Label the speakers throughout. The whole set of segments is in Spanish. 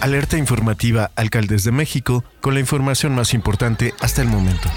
Speaker 1: Alerta informativa Alcaldes de México con la información más importante hasta el momento.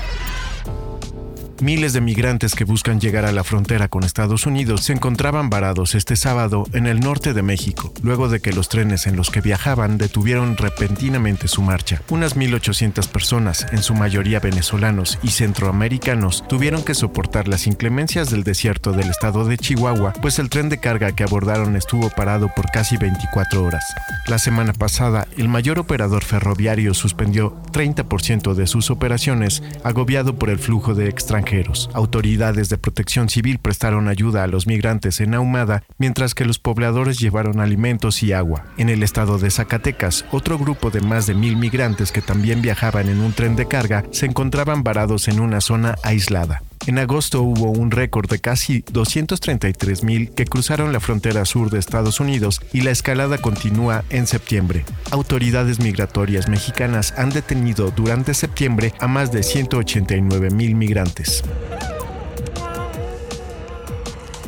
Speaker 1: Miles de migrantes que buscan llegar a la frontera con Estados Unidos se encontraban varados este sábado en el norte de México, luego de que los trenes en los que viajaban detuvieron repentinamente su marcha. Unas 1.800 personas, en su mayoría venezolanos y centroamericanos, tuvieron que soportar las inclemencias del desierto del estado de Chihuahua, pues el tren de carga que abordaron estuvo parado por casi 24 horas. La semana pasada, el mayor operador ferroviario suspendió 30% de sus operaciones, agobiado por el flujo de extranjeros Autoridades de protección civil prestaron ayuda a los migrantes en Ahumada, mientras que los pobladores llevaron alimentos y agua. En el estado de Zacatecas, otro grupo de más de mil migrantes que también viajaban en un tren de carga se encontraban varados en una zona aislada. En agosto hubo un récord de casi 233 mil que cruzaron la frontera sur de Estados Unidos y la escalada continúa en septiembre. Autoridades migratorias mexicanas han detenido durante septiembre a más de 189 mil migrantes.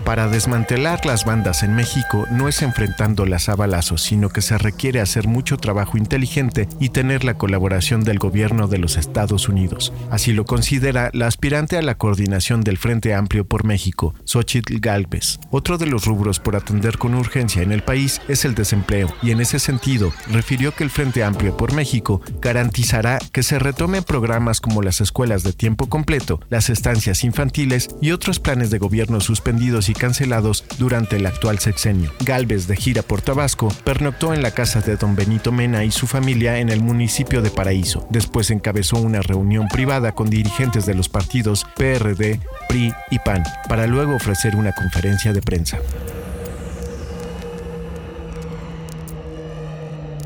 Speaker 1: Para desmantelar las bandas en México no es enfrentándolas a balazos, sino que se requiere hacer mucho trabajo inteligente y tener la colaboración del gobierno de los Estados Unidos. Así lo considera la aspirante a la coordinación del Frente Amplio por México, Xochitl Galvez. Otro de los rubros por atender con urgencia en el país es el desempleo, y en ese sentido refirió que el Frente Amplio por México garantizará que se retomen programas como las escuelas de tiempo completo, las estancias infantiles y otros planes de gobierno suspendidos y cancelados durante el actual sexenio. Galvez, de gira por Tabasco, pernoctó en la casa de don Benito Mena y su familia en el municipio de Paraíso. Después encabezó una reunión privada con dirigentes de los partidos PRD, PRI y PAN, para luego ofrecer una conferencia de prensa.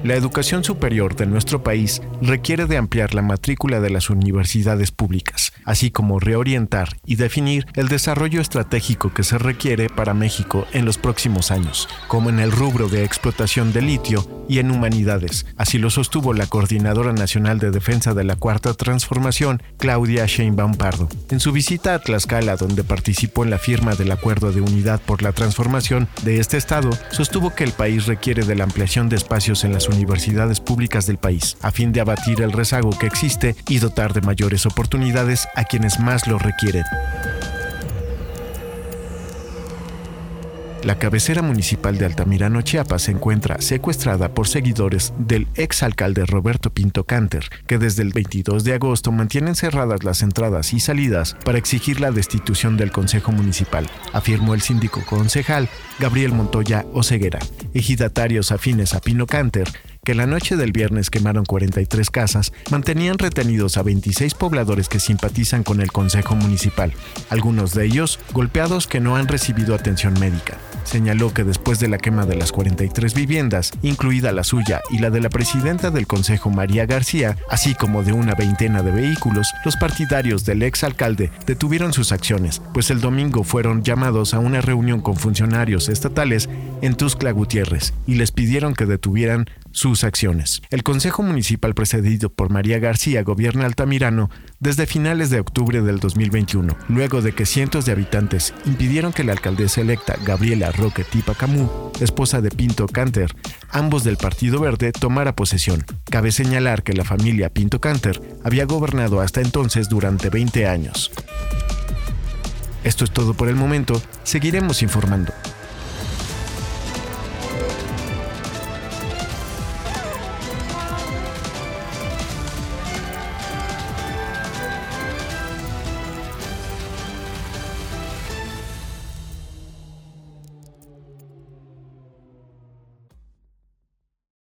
Speaker 1: La educación superior de nuestro país requiere de ampliar la matrícula de las universidades públicas, así como reorientar y definir el desarrollo estratégico que se requiere para México en los próximos años, como en el rubro de explotación de litio y en humanidades. Así lo sostuvo la Coordinadora Nacional de Defensa de la Cuarta Transformación, Claudia Sheinbaum Pardo. En su visita a Tlaxcala, donde participó en la firma del Acuerdo de Unidad por la Transformación de este estado, sostuvo que el país requiere de la ampliación de espacios en las universidades públicas del país, a fin de abatir el rezago que existe y dotar de mayores oportunidades a quienes más lo requieren. La cabecera municipal de Altamirano, Chiapas, se encuentra secuestrada por seguidores del exalcalde Roberto Pinto Canter, que desde el 22 de agosto mantienen cerradas las entradas y salidas para exigir la destitución del Consejo Municipal, afirmó el síndico concejal Gabriel Montoya Oceguera. Ejidatarios afines a Pino Canter que la noche del viernes quemaron 43 casas, mantenían retenidos a 26 pobladores que simpatizan con el Consejo Municipal, algunos de ellos golpeados que no han recibido atención médica. Señaló que después de la quema de las 43 viviendas, incluida la suya y la de la presidenta del Consejo María García, así como de una veintena de vehículos, los partidarios del ex alcalde detuvieron sus acciones, pues el domingo fueron llamados a una reunión con funcionarios estatales en Tuscla Gutiérrez y les pidieron que detuvieran sus acciones. El Consejo Municipal precedido por María García gobierna Altamirano desde finales de octubre del 2021, luego de que cientos de habitantes impidieron que la alcaldesa electa Gabriela Roque Tipa Camus, esposa de Pinto Canter, ambos del Partido Verde, tomara posesión. Cabe señalar que la familia Pinto Canter había gobernado hasta entonces durante 20 años. Esto es todo por el momento, seguiremos informando.